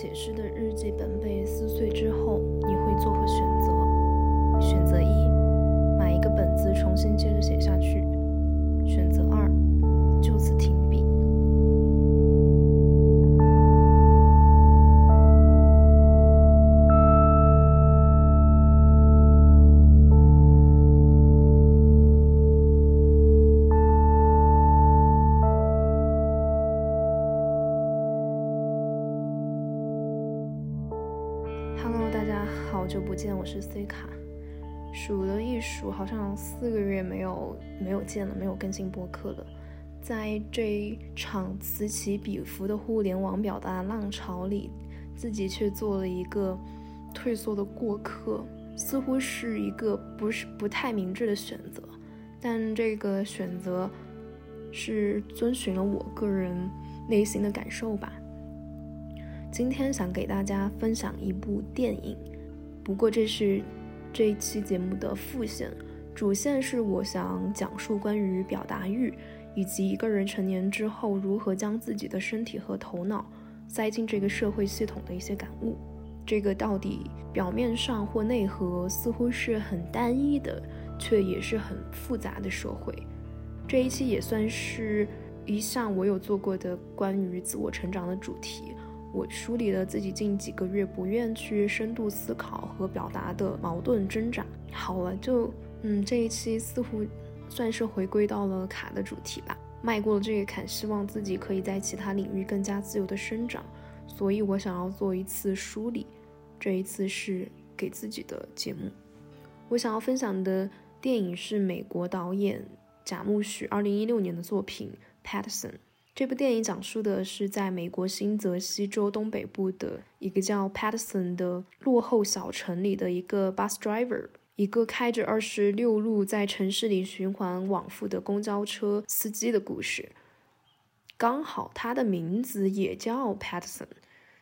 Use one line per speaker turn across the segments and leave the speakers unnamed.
写诗的日记本被撕碎之后，你会做何选择？选择一，买一个本子重新接着写下去；选择二，就此停这一场此起彼伏的互联网表达浪潮里，自己却做了一个退缩的过客，似乎是一个不是不太明智的选择。但这个选择是遵循了我个人内心的感受吧。今天想给大家分享一部电影，不过这是这一期节目的副线，主线是我想讲述关于表达欲以及一个人成年之后如何将自己的身体和头脑塞进这个社会系统的一些感悟。这个到底表面上或内核似乎是很单一的，却也是很复杂的社会。这一期也算是一项我有做过的关于自我成长的主题。我梳理了自己近几个月不愿去深度思考和表达的矛盾挣扎。好了，就嗯，这一期似乎算是回归到了卡的主题吧，迈过了这个坎，希望自己可以在其他领域更加自由的生长。所以我想要做一次梳理，这一次是给自己的节目。我想要分享的电影是美国导演贾木许二零一六年的作品《Patterson》。这部电影讲述的是在美国新泽西州东北部的一个叫 Patterson 的落后小城里的一个 bus driver，一个开着二十六路在城市里循环往复的公交车司机的故事。刚好他的名字也叫 Patterson，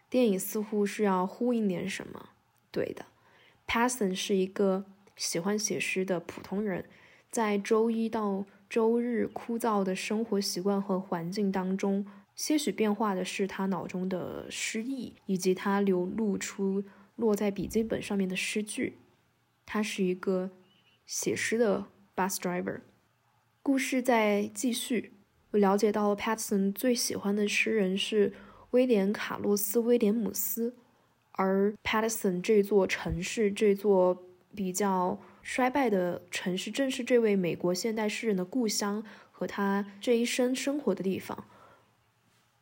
电影似乎是要呼应点什么。对的，Patterson 是一个喜欢写诗的普通人，在周一到周日枯燥的生活习惯和环境当中，些许变化的是他脑中的诗意，以及他流露出落在笔记本上面的诗句。他是一个写诗的 bus driver。故事在继续，我了解到 Patterson 最喜欢的诗人是威廉·卡洛斯·威廉姆斯，而 Patson 这座城市，这座比较。衰败的城市正是这位美国现代诗人的故乡和他这一生生活的地方。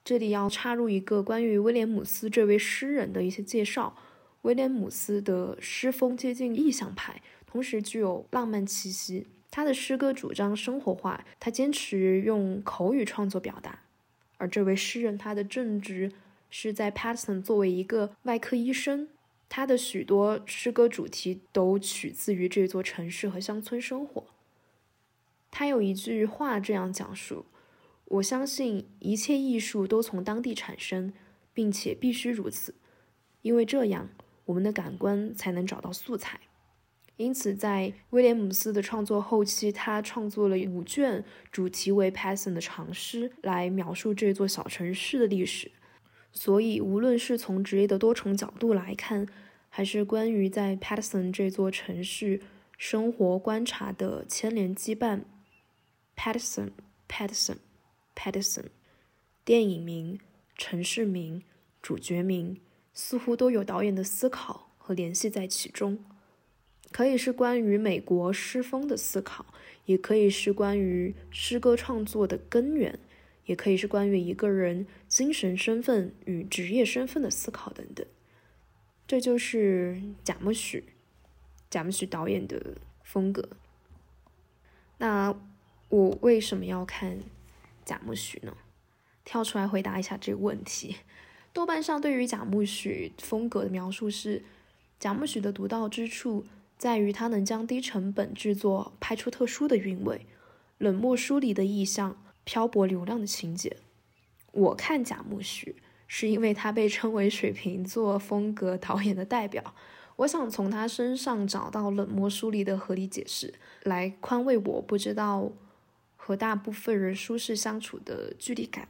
这里要插入一个关于威廉姆斯这位诗人的一些介绍。威廉姆斯的诗风接近意象派，同时具有浪漫气息。他的诗歌主张生活化，他坚持用口语创作表达。而这位诗人，他的正职是在 Patterson 作为一个外科医生。他的许多诗歌主题都取自于这座城市和乡村生活。他有一句话这样讲述：“我相信一切艺术都从当地产生，并且必须如此，因为这样我们的感官才能找到素材。”因此，在威廉姆斯的创作后期，他创作了五卷主题为 Patterson 的长诗，来描述这座小城市的历史。所以，无论是从职业的多重角度来看，还是关于在 Patterson 这座城市生活观察的牵连羁绊，Patterson，Patterson，Patterson，电影名、城市名、主角名似乎都有导演的思考和联系在其中。可以是关于美国诗风的思考，也可以是关于诗歌创作的根源。也可以是关于一个人精神身份与职业身份的思考等等，这就是贾木许，贾木许导演的风格。那我为什么要看贾木许呢？跳出来回答一下这个问题。豆瓣上对于贾木许风格的描述是：贾木许的独到之处在于他能将低成本制作拍出特殊的韵味，冷漠疏离的意象。漂泊流浪的情节，我看贾木许是因为他被称为水瓶座风格导演的代表，我想从他身上找到冷漠疏离的合理解释，来宽慰我不知道和大部分人舒适相处的距离感。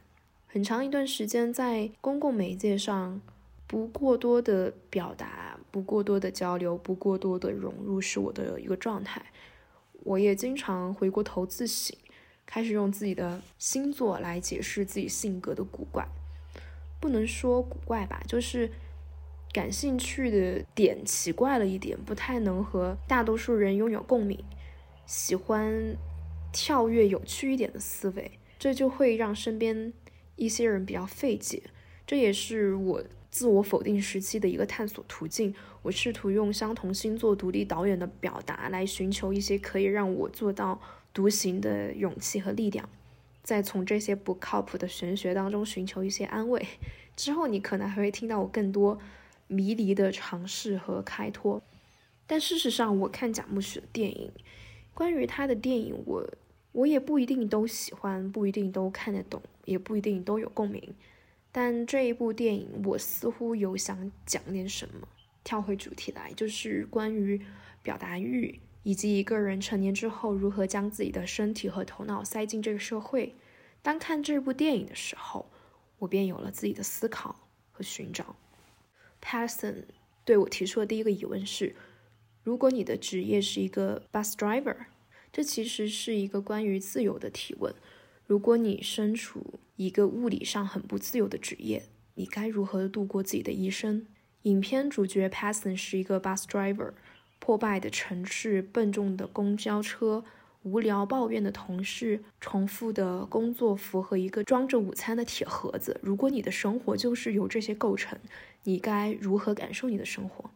很长一段时间在公共媒介上，不过多的表达，不过多的交流，不过多的融入，是我的一个状态。我也经常回过头自省，开始用自己的星座来解释自己性格的古怪。不能说古怪吧，就是感兴趣的点奇怪了一点，不太能和大多数人拥有共鸣，喜欢跳跃有趣一点的思维，这就会让身边一些人比较费解。这也是我。自我否定时期的一个探索途径，我试图用相同星座独立导演的表达来寻求一些可以让我做到独行的勇气和力量，再从这些不靠谱的玄学当中寻求一些安慰。之后你可能还会听到我更多迷离的尝试和开拓。但事实上，我看贾木许的电影，关于他的电影，我我也不一定都喜欢，不一定都看得懂，也不一定都有共鸣。但这一部电影，我似乎有想讲点什么。跳回主题来，就是关于表达欲，以及一个人成年之后如何将自己的身体和头脑塞进这个社会。当看这部电影的时候，我便有了自己的思考和寻找。Patterson 对我提出的第一个疑问是：如果你的职业是一个 bus driver，这其实是一个关于自由的提问。如果你身处一个物理上很不自由的职业，你该如何度过自己的一生？影片主角 Passon 是一个 bus driver，破败的城市，笨重的公交车，无聊抱怨的同事，重复的工作服和一个装着午餐的铁盒子。如果你的生活就是由这些构成，你该如何感受你的生活？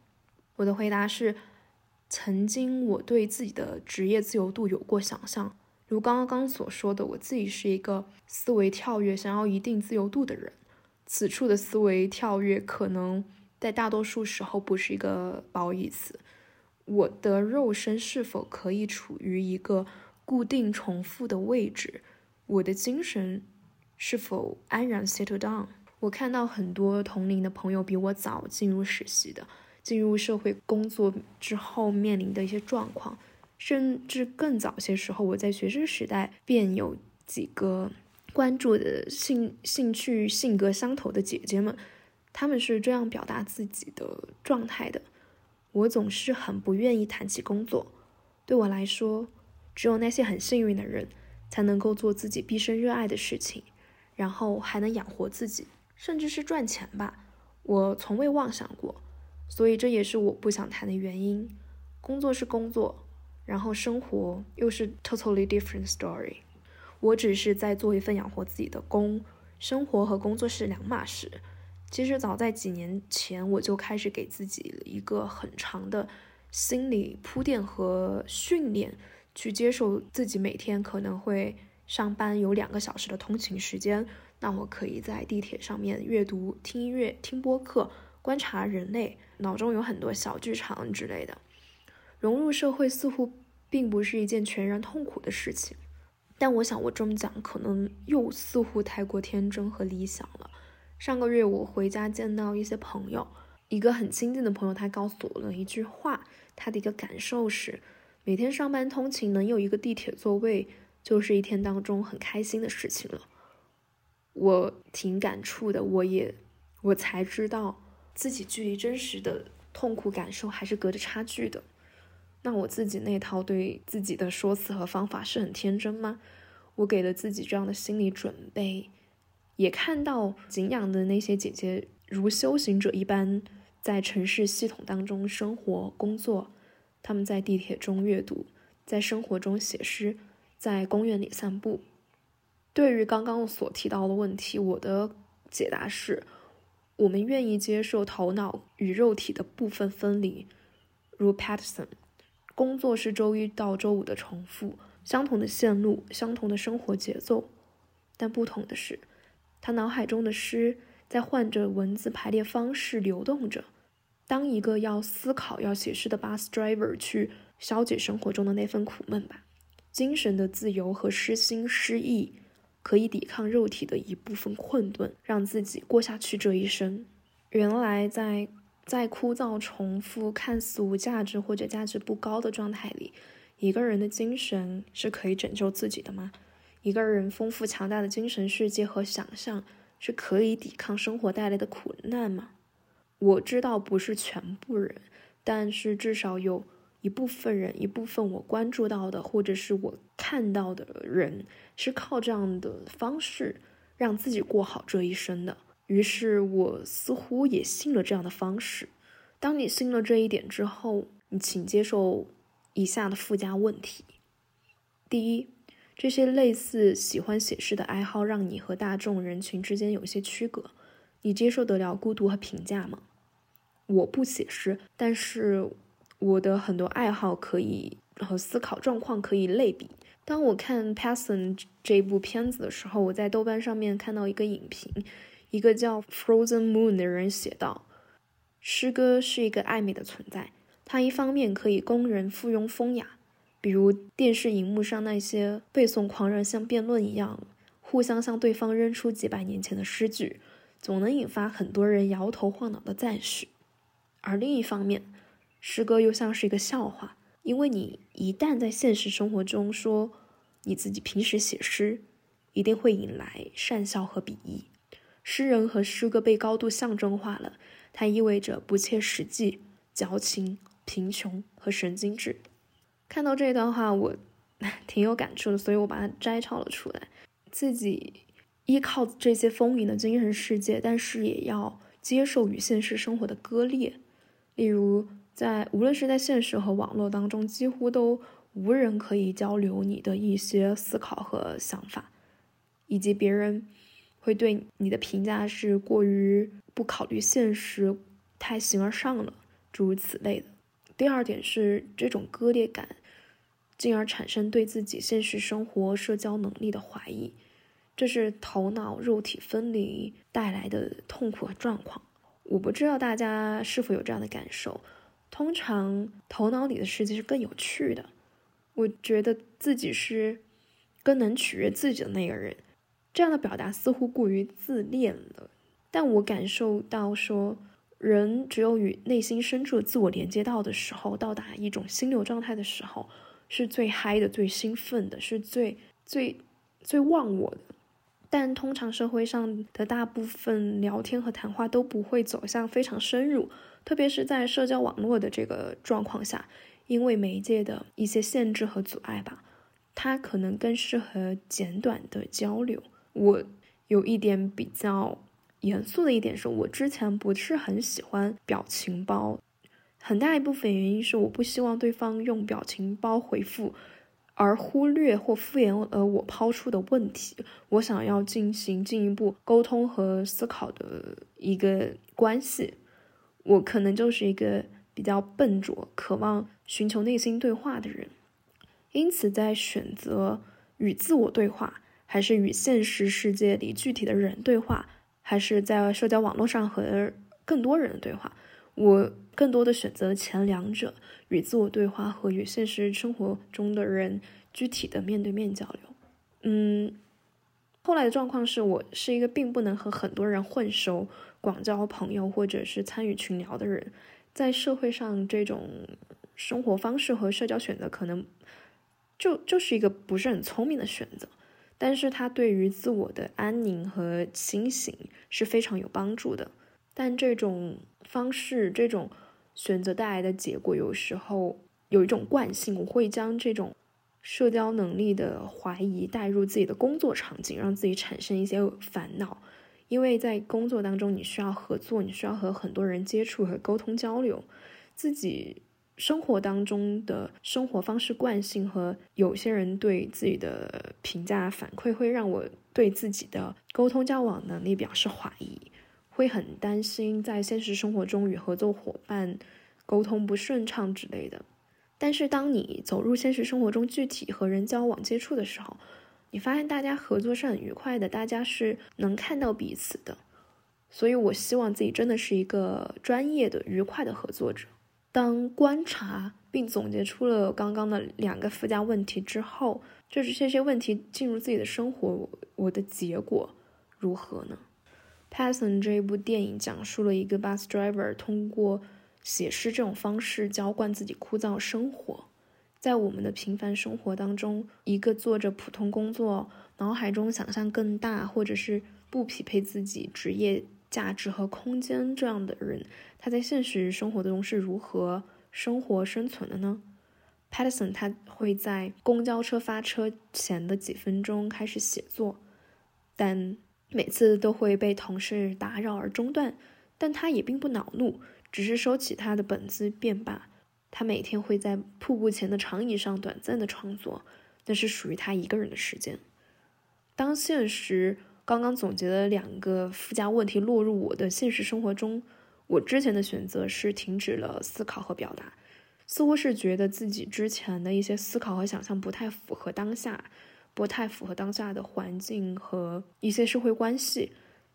我的回答是：曾经我对自己的职业自由度有过想象。如刚刚所说的，我自己是一个思维跳跃、想要一定自由度的人。此处的思维跳跃，可能在大多数时候不是一个褒义词。我的肉身是否可以处于一个固定重复的位置？我的精神是否安然 settle down？我看到很多同龄的朋友比我早进入实习的，进入社会工作之后面临的一些状况。甚至更早些时候，我在学生时代便有几个关注的兴兴趣、性格相投的姐姐们，她们是这样表达自己的状态的：我总是很不愿意谈起工作。对我来说，只有那些很幸运的人才能够做自己毕生热爱的事情，然后还能养活自己，甚至是赚钱吧。我从未妄想过，所以这也是我不想谈的原因。工作是工作。然后生活又是 totally different story。我只是在做一份养活自己的工，生活和工作是两码事。其实早在几年前，我就开始给自己一个很长的心理铺垫和训练，去接受自己每天可能会上班有两个小时的通勤时间。那我可以在地铁上面阅读、听音乐、听播客、观察人类，脑中有很多小剧场之类的。融入社会似乎并不是一件全然痛苦的事情，但我想我这么讲可能又似乎太过天真和理想了。上个月我回家见到一些朋友，一个很亲近的朋友，他告诉我了一句话，他的一个感受是：每天上班通勤能有一个地铁座位，就是一天当中很开心的事情了。我挺感触的，我也我才知道自己距离真实的痛苦感受还是隔着差距的。那我自己那套对自己的说辞和方法是很天真吗？我给了自己这样的心理准备，也看到敬仰的那些姐姐如修行者一般，在城市系统当中生活工作，他们在地铁中阅读，在生活中写诗，在公园里散步。对于刚刚所提到的问题，我的解答是：我们愿意接受头脑与肉体的部分分离，如 Patterson。工作是周一到周五的重复，相同的线路，相同的生活节奏，但不同的是，他脑海中的诗在换着文字排列方式流动着。当一个要思考、要写诗的 bus driver 去消解生活中的那份苦闷吧。精神的自由和诗心诗意，可以抵抗肉体的一部分困顿，让自己过下去这一生。原来在。在枯燥、重复、看似无价值或者价值不高的状态里，一个人的精神是可以拯救自己的吗？一个人丰富强大的精神世界和想象是可以抵抗生活带来的苦难吗？我知道不是全部人，但是至少有一部分人，一部分我关注到的或者是我看到的人，是靠这样的方式让自己过好这一生的。于是我似乎也信了这样的方式。当你信了这一点之后，你请接受以下的附加问题：第一，这些类似喜欢写诗的爱好，让你和大众人群之间有些区隔。你接受得了孤独和评价吗？我不写诗，但是我的很多爱好可以和思考状况可以类比。当我看《Passion》这部片子的时候，我在豆瓣上面看到一个影评。一个叫 Frozen Moon 的人写道：“诗歌是一个暧昧的存在，它一方面可以供人附庸风雅，比如电视荧幕上那些背诵狂人像辩论一样，互相向对方扔出几百年前的诗句，总能引发很多人摇头晃脑的赞许；而另一方面，诗歌又像是一个笑话，因为你一旦在现实生活中说你自己平时写诗，一定会引来讪笑和鄙夷。”诗人和诗歌被高度象征化了，它意味着不切实际、矫情、贫穷和神经质。看到这段话，我 挺有感触的，所以我把它摘抄了出来。自己依靠这些丰盈的精神世界，但是也要接受与现实生活的割裂。例如，在无论是在现实和网络当中，几乎都无人可以交流你的一些思考和想法，以及别人。会对你的评价是过于不考虑现实，太形而上了，诸如此类的。第二点是这种割裂感，进而产生对自己现实生活社交能力的怀疑，这是头脑肉体分离带来的痛苦和状况。我不知道大家是否有这样的感受。通常头脑里的世界是更有趣的，我觉得自己是更能取悦自己的那个人。这样的表达似乎过于自恋了，但我感受到说，人只有与内心深处的自我连接到的时候，到达一种心流状态的时候，是最嗨的、最兴奋的，是最最最忘我的。但通常社会上的大部分聊天和谈话都不会走向非常深入，特别是在社交网络的这个状况下，因为媒介的一些限制和阻碍吧，它可能更适合简短的交流。我有一点比较严肃的一点是，我之前不是很喜欢表情包，很大一部分原因是我不希望对方用表情包回复，而忽略或敷衍呃我抛出的问题。我想要进行进一步沟通和思考的一个关系，我可能就是一个比较笨拙、渴望寻求内心对话的人，因此在选择与自我对话。还是与现实世界里具体的人对话，还是在社交网络上和更多人对话？我更多的选择前两者，与自我对话和与现实生活中的人具体的面对面交流。嗯，后来的状况是我是一个并不能和很多人混熟、广交朋友或者是参与群聊的人，在社会上这种生活方式和社交选择，可能就就是一个不是很聪明的选择。但是它对于自我的安宁和清醒是非常有帮助的。但这种方式、这种选择带来的结果，有时候有一种惯性，我会将这种社交能力的怀疑带入自己的工作场景，让自己产生一些烦恼。因为在工作当中，你需要合作，你需要和很多人接触和沟通交流，自己。生活当中的生活方式惯性和有些人对自己的评价反馈，会让我对自己的沟通交往能力表示怀疑，会很担心在现实生活中与合作伙伴沟通不顺畅之类的。但是当你走入现实生活中，具体和人交往接触的时候，你发现大家合作是很愉快的，大家是能看到彼此的。所以我希望自己真的是一个专业的、愉快的合作者。当观察并总结出了刚刚的两个附加问题之后，就是这些问题进入自己的生活，我的结果如何呢？《Passion》这一部电影讲述了一个 bus driver 通过写诗这种方式浇灌自己枯燥生活。在我们的平凡生活当中，一个做着普通工作，脑海中想象更大，或者是不匹配自己职业价值和空间这样的人，他在现实生活中是如何生活生存的呢？Patterson 他会在公交车发车前的几分钟开始写作，但每次都会被同事打扰而中断，但他也并不恼怒，只是收起他的本子便罢。他每天会在瀑布前的长椅上短暂的创作，那是属于他一个人的时间。当现实刚刚总结的两个附加问题落入我的现实生活中，我之前的选择是停止了思考和表达，似乎是觉得自己之前的一些思考和想象不太符合当下，不太符合当下的环境和一些社会关系，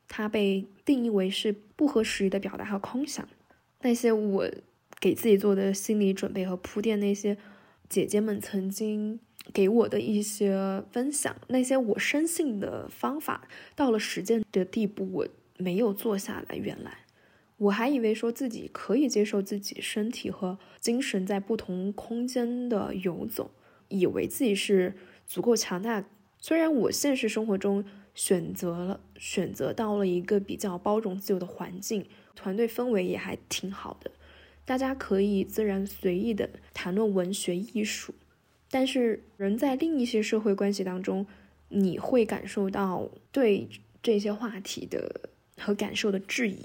它被定义为是不合时宜的表达和空想。那些我给自己做的心理准备和铺垫，那些姐姐们曾经。给我的一些分享，那些我深信的方法，到了实践的地步，我没有做下来。原来，我还以为说自己可以接受自己身体和精神在不同空间的游走，以为自己是足够强大。虽然我现实生活中选择了选择到了一个比较包容自由的环境，团队氛围也还挺好的，大家可以自然随意的谈论文学艺术。但是，人在另一些社会关系当中，你会感受到对这些话题的和感受的质疑。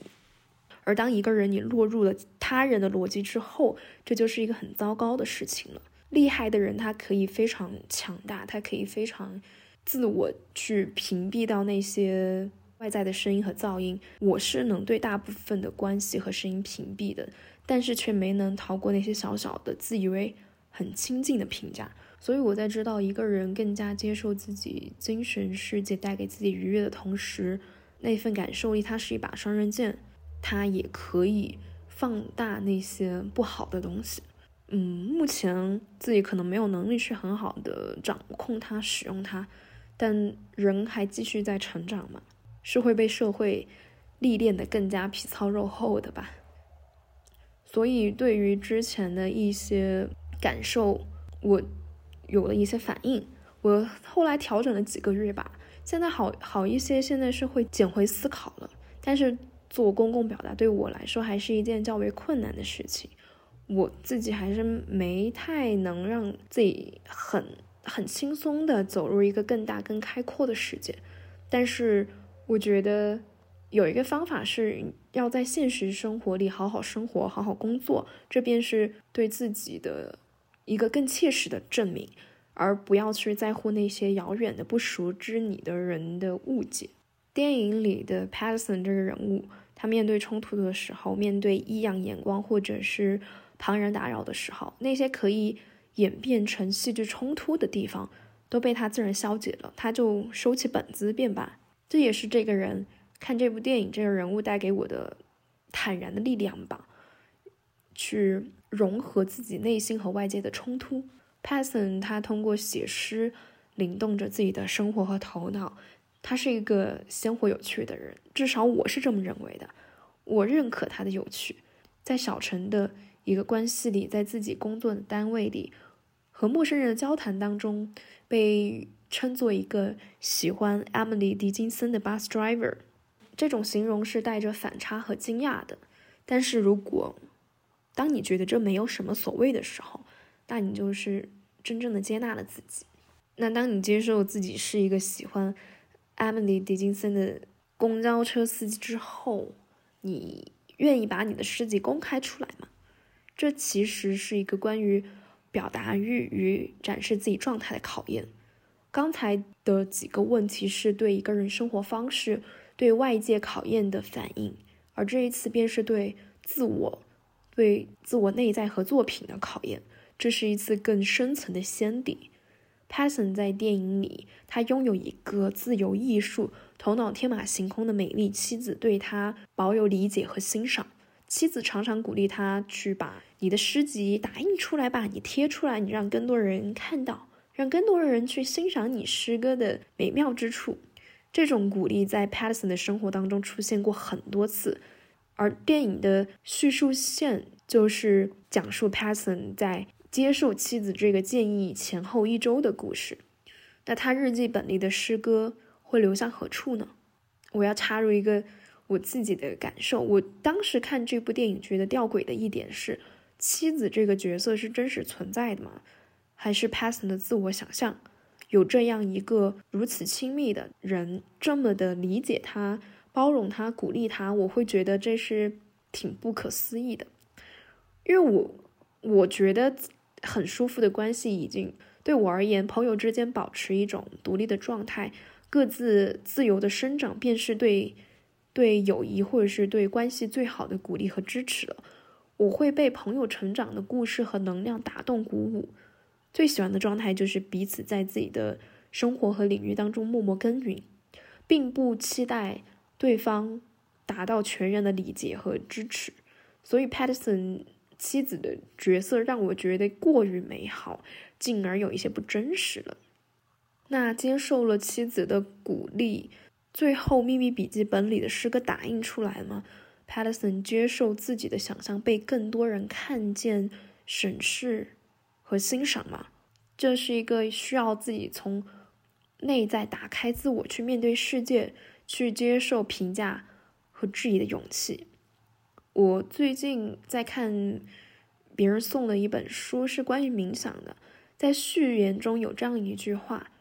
而当一个人你落入了他人的逻辑之后，这就是一个很糟糕的事情了。厉害的人他可以非常强大，他可以非常自我去屏蔽到那些外在的声音和噪音。我是能对大部分的关系和声音屏蔽的，但是却没能逃过那些小小的自以为。很亲近的评价，所以我在知道一个人更加接受自己精神世界带给自己愉悦的同时，那份感受力它是一把双刃剑，它也可以放大那些不好的东西。嗯，目前自己可能没有能力去很好的掌控它、使用它，但人还继续在成长嘛，是会被社会历练的更加皮糙肉厚的吧。所以对于之前的一些。感受，我有了一些反应。我后来调整了几个月吧，现在好好一些。现在是会捡回思考了，但是做公共表达对我来说还是一件较为困难的事情。我自己还是没太能让自己很很轻松的走入一个更大更开阔的世界。但是我觉得有一个方法是要在现实生活里好好生活，好好工作，这便是对自己的。一个更切实的证明，而不要去在乎那些遥远的不熟知你的人的误解。电影里的 Patterson 这个人物，他面对冲突的时候，面对异样眼光或者是旁人打扰的时候，那些可以演变成戏剧冲突的地方，都被他自然消解了。他就收起本子便罢。这也是这个人看这部电影这个人物带给我的坦然的力量吧。去融合自己内心和外界的冲突。，Peyton 他通过写诗灵动着自己的生活和头脑。他是一个鲜活有趣的人，至少我是这么认为的。我认可他的有趣。在小陈的一个关系里，在自己工作的单位里，和陌生人的交谈当中，被称作一个喜欢 Emily 狄金森的 bus driver，这种形容是带着反差和惊讶的。但是如果当你觉得这没有什么所谓的时候，那你就是真正的接纳了自己。那当你接受自己是一个喜欢 Emily 狄金森的公交车司机之后，你愿意把你的事迹公开出来吗？这其实是一个关于表达欲与展示自己状态的考验。刚才的几个问题是对一个人生活方式、对外界考验的反应，而这一次便是对自我。对自我内在和作品的考验，这是一次更深层的先底。Patterson 在电影里，他拥有一个自由艺术、头脑天马行空的美丽妻子，对他保有理解和欣赏。妻子常常鼓励他去把你的诗集打印出来吧，你贴出来，你让更多人看到，让更多人去欣赏你诗歌的美妙之处。这种鼓励在 Patterson 的生活当中出现过很多次。而电影的叙述线就是讲述 Patson 在接受妻子这个建议前后一周的故事。那他日记本里的诗歌会流向何处呢？我要插入一个我自己的感受。我当时看这部电影觉得吊诡的一点是，妻子这个角色是真实存在的吗？还是 Patson 的自我想象？有这样一个如此亲密的人，这么的理解他、包容他、鼓励他，我会觉得这是挺不可思议的。因为我我觉得很舒服的关系，已经对我而言，朋友之间保持一种独立的状态，各自自由的生长，便是对对友谊或者是对关系最好的鼓励和支持了。我会被朋友成长的故事和能量打动、鼓舞。最喜欢的状态就是彼此在自己的生活和领域当中默默耕耘，并不期待对方达到全然的理解和支持。所以，Patterson 妻子的角色让我觉得过于美好，进而有一些不真实了。那接受了妻子的鼓励，最后《秘密笔记本》里的诗歌打印出来吗？Patterson 接受自己的想象被更多人看见、审视。和欣赏吗，这是一个需要自己从内在打开自我，去面对世界，去接受评价和质疑的勇气。我最近在看别人送的一本书，是关于冥想的。在序言中有这样一句话：“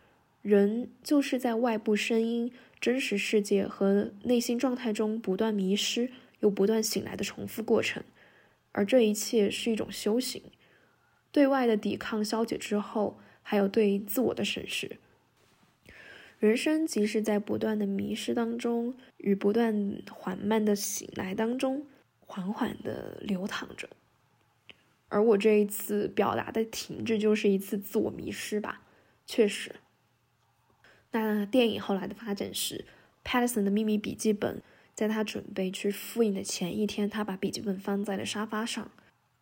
人就是在外部声音、真实世界和内心状态中不断迷失又不断醒来的重复过程，而这一切是一种修行。”对外的抵抗消解之后，还有对自我的审视。人生即是在不断的迷失当中，与不断缓慢的醒来当中，缓缓的流淌着。而我这一次表达的停滞，就是一次自我迷失吧。确实。那电影后来的发展是，Patterson 的秘密笔记本，在他准备去复印的前一天，他把笔记本放在了沙发上。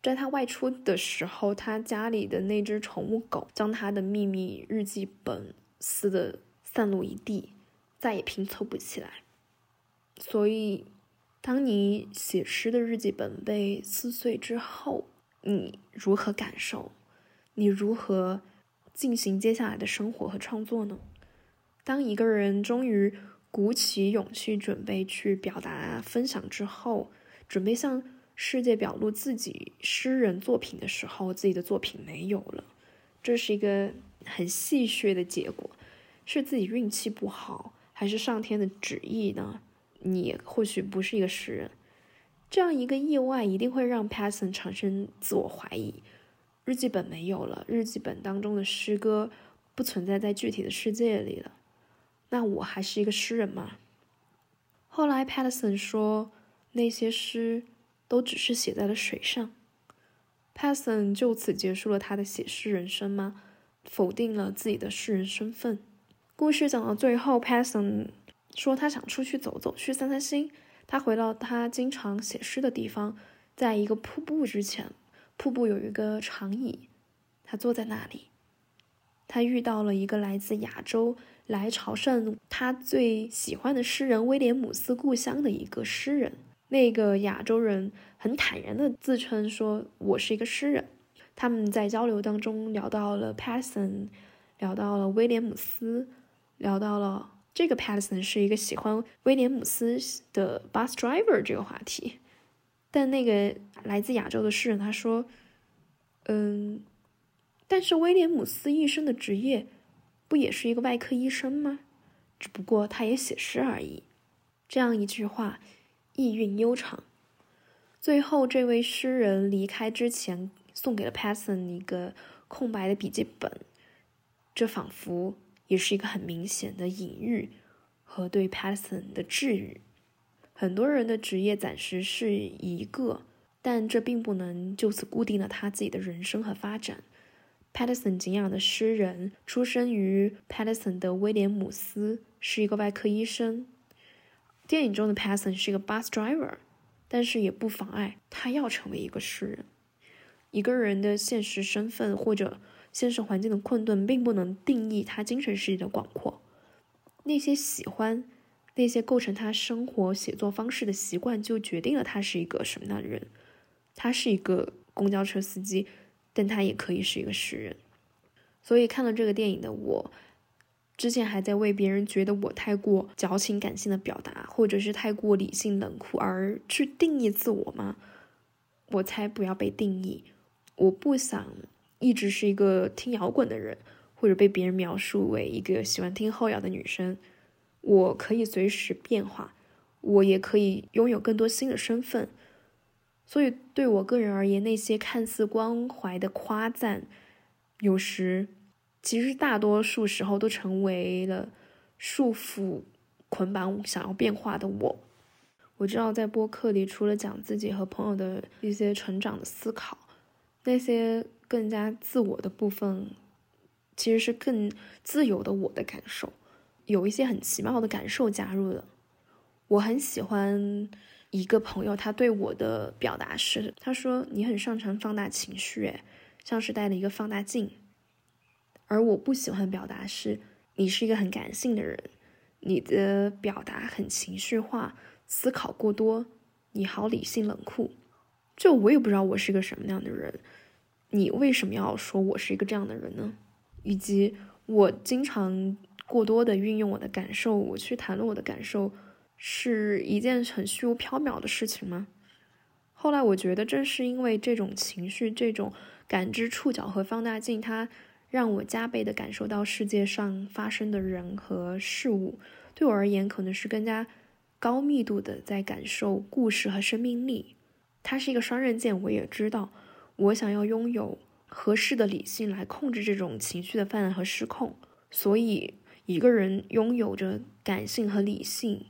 在他外出的时候，他家里的那只宠物狗将他的秘密日记本撕的散落一地，再也拼凑不起来。所以，当你写诗的日记本被撕碎之后，你如何感受？你如何进行接下来的生活和创作呢？当一个人终于鼓起勇气准备去表达、分享之后，准备向。世界表露自己诗人作品的时候，自己的作品没有了，这是一个很戏谑的结果，是自己运气不好，还是上天的旨意呢？你或许不是一个诗人，这样一个意外一定会让 Passon 产生自我怀疑。日记本没有了，日记本当中的诗歌不存在在具体的世界里了，那我还是一个诗人吗？后来 Patson 说那些诗。都只是写在了水上，Passon 就此结束了他的写诗人生吗？否定了自己的诗人身份。故事讲到最后，Passon 说他想出去走走，去散散心。他回到他经常写诗的地方，在一个瀑布之前，瀑布有一个长椅，他坐在那里。他遇到了一个来自亚洲来朝圣他最喜欢的诗人威廉姆斯故乡的一个诗人。那个亚洲人很坦然的自称说：“我是一个诗人。”他们在交流当中聊到了 Passon，聊到了威廉姆斯，聊到了这个 Patterson 是一个喜欢威廉姆斯的 bus driver 这个话题。但那个来自亚洲的诗人他说：“嗯，但是威廉姆斯一生的职业不也是一个外科医生吗？只不过他也写诗而已。”这样一句话。意蕴悠长，最后这位诗人离开之前，送给了 Passon 一个空白的笔记本，这仿佛也是一个很明显的隐喻和对 Paterson 的治愈。很多人的职业暂时是一个，但这并不能就此固定了他自己的人生和发展。Patterson 敬仰的诗人，出生于 Patterson 的威廉姆斯，是一个外科医生。电影中的 Paterson 是一个 bus driver，但是也不妨碍他要成为一个诗人。一个人的现实身份或者现实环境的困顿，并不能定义他精神世界的广阔。那些喜欢，那些构成他生活写作方式的习惯，就决定了他是一个什么样的人。他是一个公交车司机，但他也可以是一个诗人。所以看了这个电影的我，之前还在为别人觉得我太过矫情感性的表达，或者是太过理性冷酷而去定义自我吗？我才不要被定义，我不想一直是一个听摇滚的人，或者被别人描述为一个喜欢听后摇的女生。我可以随时变化，我也可以拥有更多新的身份。所以对我个人而言，那些看似关怀的夸赞，有时。其实大多数时候都成为了束缚、捆绑想要变化的我。我知道在播客里，除了讲自己和朋友的一些成长的思考，那些更加自我的部分，其实是更自由的我的感受。有一些很奇妙的感受加入了。我很喜欢一个朋友，他对我的表达是：他说你很擅长放大情绪，诶，像是带了一个放大镜。而我不喜欢表达是，你是一个很感性的人，你的表达很情绪化，思考过多，你好理性冷酷，就我也不知道我是个什么样的人，你为什么要说我是一个这样的人呢？以及我经常过多的运用我的感受，我去谈论我的感受，是一件很虚无缥缈的事情吗？后来我觉得，正是因为这种情绪，这种感知触角和放大镜，它。让我加倍的感受到世界上发生的人和事物，对我而言可能是更加高密度的在感受故事和生命力。它是一个双刃剑，我也知道。我想要拥有合适的理性来控制这种情绪的泛滥和失控。所以，一个人拥有着感性和理性，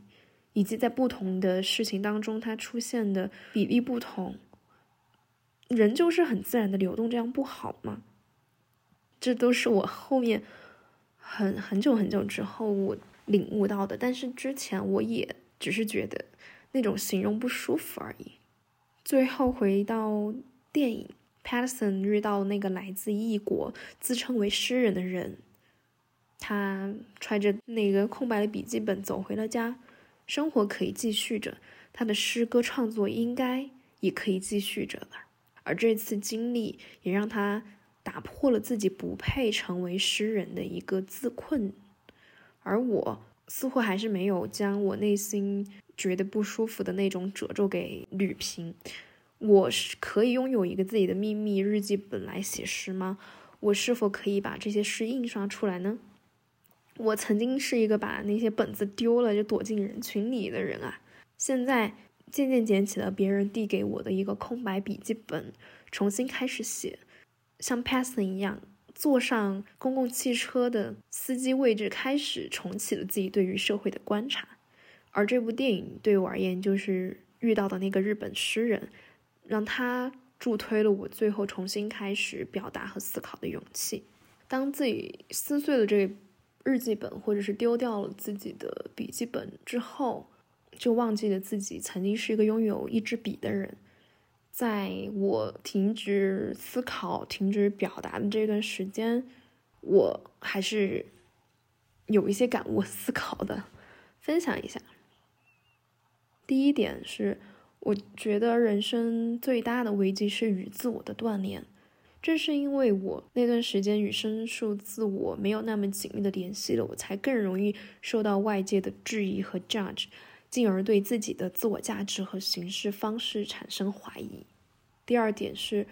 以及在不同的事情当中它出现的比例不同，人就是很自然的流动，这样不好吗？这都是我后面很很久很久之后我领悟到的，但是之前我也只是觉得那种形容不舒服而已。最后回到电影，Patterson 遇到那个来自异国、自称为诗人的人，他揣着那个空白的笔记本走回了家，生活可以继续着，他的诗歌创作应该也可以继续着吧。而这次经历也让他。打破了自己不配成为诗人的一个自困，而我似乎还是没有将我内心觉得不舒服的那种褶皱给捋平。我是可以拥有一个自己的秘密日记本来写诗吗？我是否可以把这些诗印刷出来呢？我曾经是一个把那些本子丢了就躲进人群里的人啊，现在渐渐捡起了别人递给我的一个空白笔记本，重新开始写。像 p a s s o n 一样坐上公共汽车的司机位置，开始重启了自己对于社会的观察。而这部电影对我而言，就是遇到的那个日本诗人，让他助推了我最后重新开始表达和思考的勇气。当自己撕碎了这日记本，或者是丢掉了自己的笔记本之后，就忘记了自己曾经是一个拥有一支笔的人。在我停止思考、停止表达的这段时间，我还是有一些感悟、思考的，分享一下。第一点是，我觉得人生最大的危机是与自我的断联。正是因为我那段时间与申诉自我没有那么紧密的联系了，我才更容易受到外界的质疑和 judge。进而对自己的自我价值和行事方式产生怀疑。第二点是，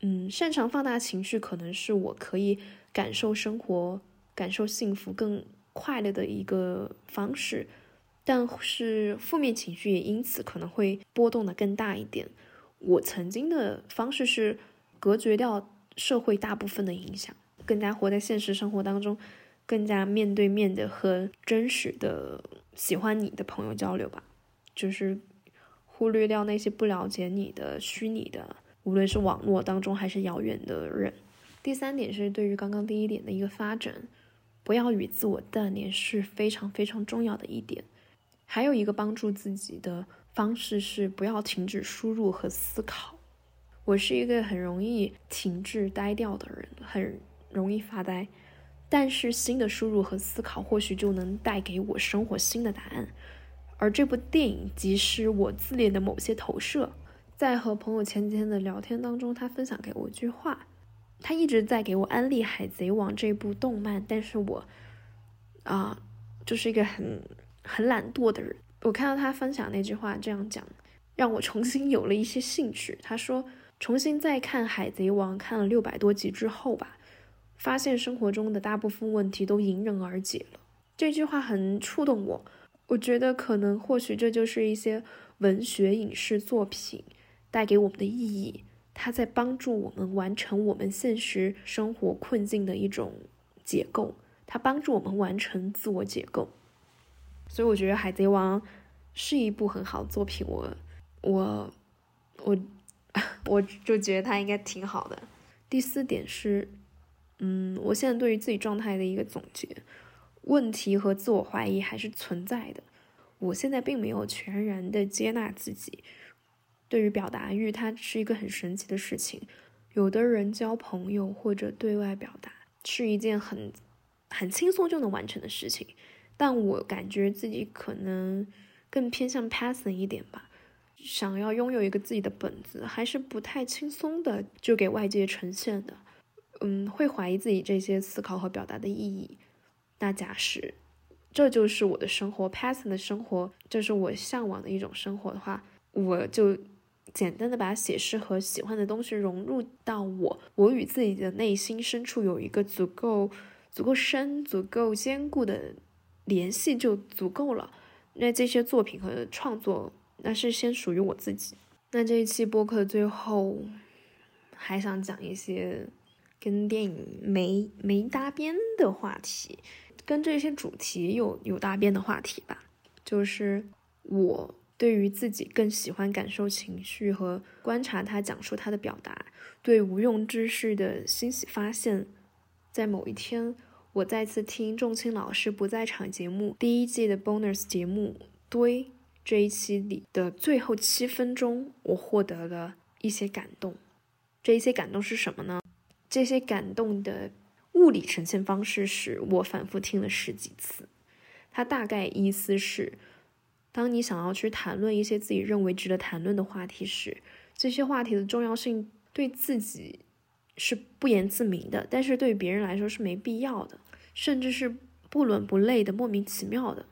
嗯，擅长放大情绪，可能是我可以感受生活、感受幸福更快乐的一个方式，但是负面情绪也因此可能会波动的更大一点。我曾经的方式是隔绝掉社会大部分的影响，更加活在现实生活当中，更加面对面的和真实的。喜欢你的朋友交流吧，就是忽略掉那些不了解你的虚拟的，无论是网络当中还是遥远的人。第三点是对于刚刚第一点的一个发展，不要与自我断联是非常非常重要的一点。还有一个帮助自己的方式是不要停止输入和思考。我是一个很容易停滞呆掉的人，很容易发呆。但是新的输入和思考或许就能带给我生活新的答案，而这部电影即是我自恋的某些投射。在和朋友前几天的聊天当中，他分享给我一句话，他一直在给我安利《海贼王》这部动漫，但是我啊，就是一个很很懒惰的人。我看到他分享那句话这样讲，让我重新有了一些兴趣。他说，重新再看《海贼王》，看了六百多集之后吧，发现生活中的大部分问题都迎刃而解了。这句话很触动我。我觉得可能或许这就是一些文学影视作品带给我们的意义。它在帮助我们完成我们现实生活困境的一种解构，它帮助我们完成自我解构。所以我觉得《海贼王》是一部很好的作品。我我我 我就觉得它应该挺好的。第四点是，嗯，我现在对于自己状态的一个总结：问题和自我怀疑还是存在的。我现在并没有全然的接纳自己。对于表达欲，它是一个很神奇的事情。有的人交朋友或者对外表达是一件很很轻松就能完成的事情，但我感觉自己可能更偏向 passion 一点吧。想要拥有一个自己的本子，还是不太轻松的，就给外界呈现的。嗯，会怀疑自己这些思考和表达的意义。那假使这就是我的生活，passion 的生活，这是我向往的一种生活的话，我就。简单的把写诗和喜欢的东西融入到我，我与自己的内心深处有一个足够、足够深、足够坚固的联系就足够了。那这些作品和创作，那是先属于我自己。那这一期播客的最后，还想讲一些跟电影没没搭边的话题，跟这些主题有有搭边的话题吧，就是我。对于自己更喜欢感受情绪和观察他讲述他的表达，对无用知识的欣喜发现。在某一天，我再次听仲青老师不在场节目第一季的 bonus 节目堆这一期里的最后七分钟，我获得了一些感动。这一些感动是什么呢？这些感动的物理呈现方式是我反复听了十几次。它大概意思是。当你想要去谈论一些自己认为值得谈论的话题时，这些话题的重要性对自己是不言自明的，但是对于别人来说是没必要的，甚至是不伦不类的、莫名其妙的。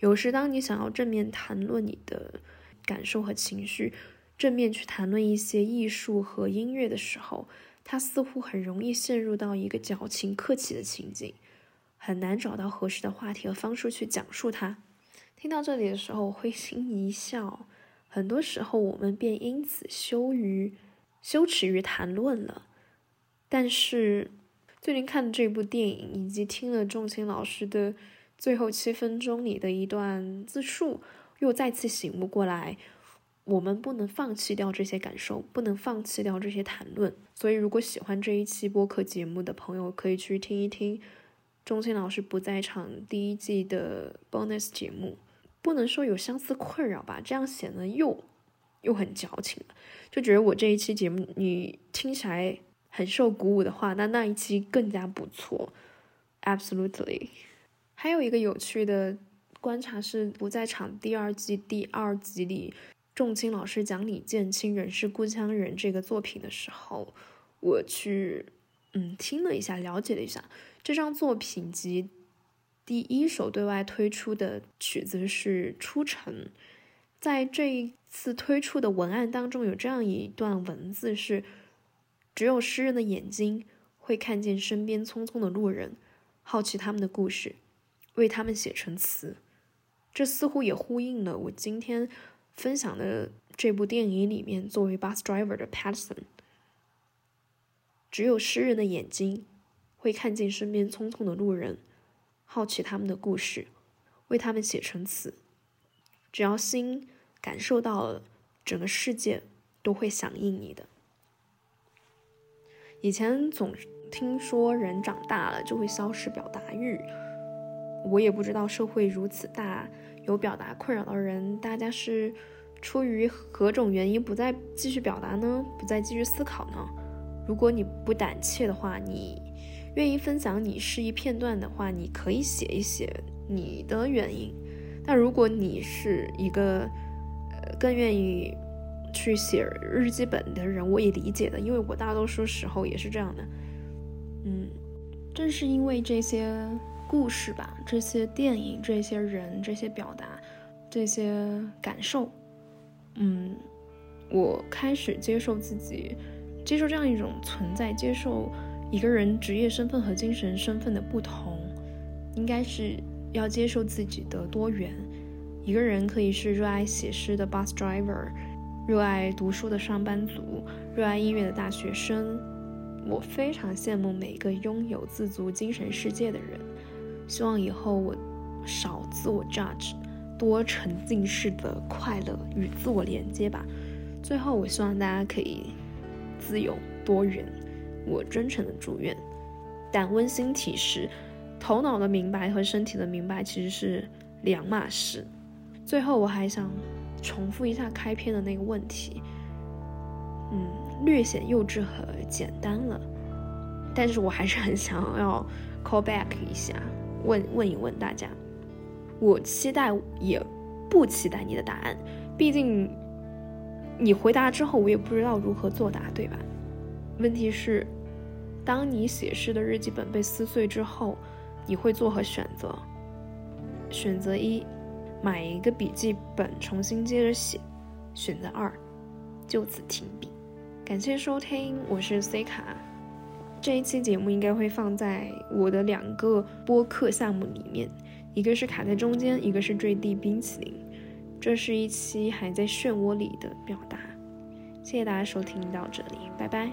有时，当你想要正面谈论你的感受和情绪，正面去谈论一些艺术和音乐的时候，它似乎很容易陷入到一个矫情客气的情景，很难找到合适的话题和方式去讲述它。听到这里的时候，会心一笑。很多时候，我们便因此羞于、羞耻于谈论了。但是，最近看的这部电影，以及听了仲青老师的最后七分钟里的一段自述，又再次醒悟过来：我们不能放弃掉这些感受，不能放弃掉这些谈论。所以，如果喜欢这一期播客节目的朋友，可以去听一听仲青老师不在场第一季的 bonus 节目。不能说有相似困扰吧，这样显得又又很矫情了。就觉得我这一期节目你听起来很受鼓舞的话，那那一期更加不错。Absolutely。还有一个有趣的观察是，不在场第二季第二集里，仲青老师讲李建清《人是故乡人》这个作品的时候，我去嗯听了一下，了解了一下这张作品集。第一首对外推出的曲子是《出城》，在这一次推出的文案当中，有这样一段文字是：“只有诗人的眼睛会看见身边匆匆的路人，好奇他们的故事，为他们写成词。”这似乎也呼应了我今天分享的这部电影里面作为 bus driver 的 Patterson。只有诗人的眼睛会看见身边匆匆的路人。好奇他们的故事，为他们写成词。只要心感受到了，整个世界都会响应你的。以前总听说人长大了就会消失表达欲，我也不知道社会如此大，有表达困扰的人，大家是出于何种原因不再继续表达呢？不再继续思考呢？如果你不胆怯的话，你。愿意分享你失意片段的话，你可以写一写你的原因。但如果你是一个呃更愿意去写日记本的人，我也理解的，因为我大多数时候也是这样的。嗯，正是因为这些故事吧，这些电影，这些人，这些表达，这些感受，嗯，我开始接受自己，接受这样一种存在，接受一个人职业身份和精神身份的不同，应该是要接受自己的多元。一个人可以是热爱写诗的 bus driver，热爱读书的上班族，热爱音乐的大学生。我非常羡慕每个拥有自足精神世界的人。希望以后我少自我 judge，多沉浸式的快乐与自我连接吧。最后，我希望大家可以自由多元。我真诚的祝愿。但温馨提示：头脑的明白和身体的明白其实是两码事。最后，我还想重复一下开篇的那个问题，嗯，略显幼稚和简单了，但是我还是很想要 call back 一下，问问一问大家，我期待也不期待你的答案，毕竟你回答之后，我也不知道如何作答，对吧？问题是，当你写诗的日记本被撕碎之后，你会作何选择？选择一。买一个笔记本，重新接着写。选择二，就此停笔。感谢收听，我是 C 卡。这一期节目应该会放在我的两个播客项目里面，一个是卡在中间，一个是坠地冰淇淋。这是一期还在漩涡里的表达。谢谢大家收听到这里，拜拜。